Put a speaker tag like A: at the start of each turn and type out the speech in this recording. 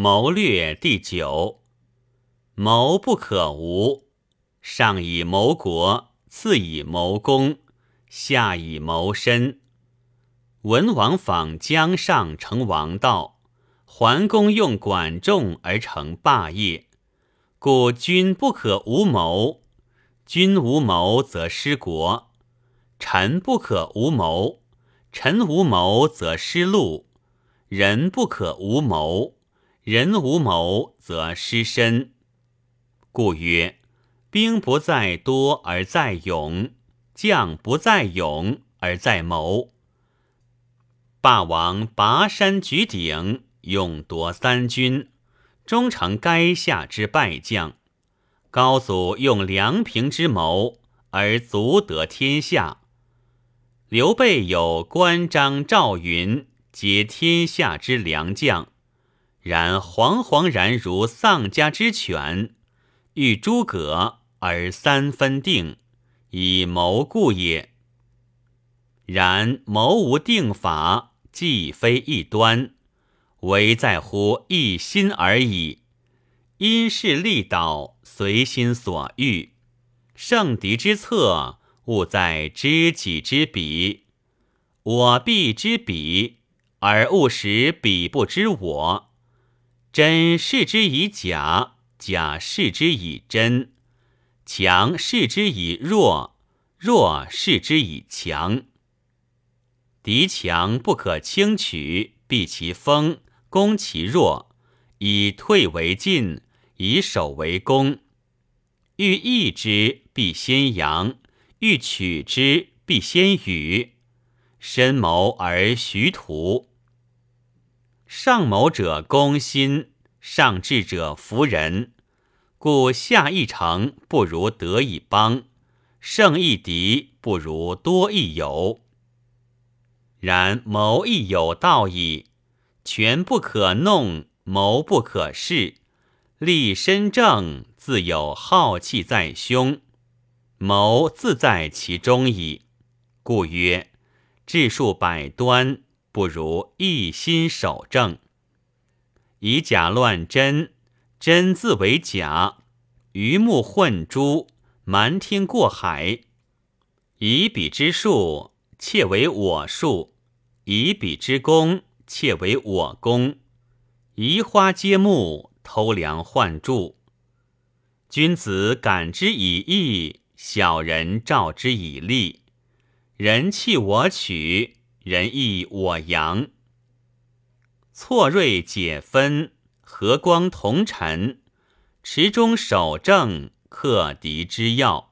A: 谋略第九。谋不可无，上以谋国，次以谋公，下以谋身。文王访姜尚成王道，桓公用管仲而成霸业。故君不可无谋，君无谋则失国；臣不可无谋，臣无谋则失路；人不可无谋，人无谋则失身。故曰：兵不在多而在勇，将不在勇而在谋。霸王拔山举鼎，勇夺三军。终成垓下之败将，高祖用梁平之谋而足得天下。刘备有关张赵云，皆天下之良将，然惶惶然如丧家之犬，遇诸葛而三分定，以谋故也。然谋无定法，既非一端。唯在乎一心而已，因势利导，随心所欲。胜敌之策，务在知己知彼。我必知彼，而勿使彼不知我。真视之以假，假视之以真。强视之以弱，弱视之以强。敌强不可轻取，避其锋。攻其弱，以退为进，以守为攻。欲易之，必先扬；欲取之，必先予。深谋而徐图。上谋者攻心，上智者服人。故下一城不如得一邦，胜一敌不如多一友。然谋亦有道矣。权不可弄，谋不可恃。立身正，自有浩气在胸，谋自在其中矣。故曰：治数百端，不如一心守正。以假乱真，真自为假；鱼目混珠，瞒天过海。以彼之术，窃为我术；以彼之功。窃为我功，移花接木，偷梁换柱。君子感之以义，小人照之以利。人弃我取，人义我扬。错锐解分，和光同尘。池中守正，克敌之要。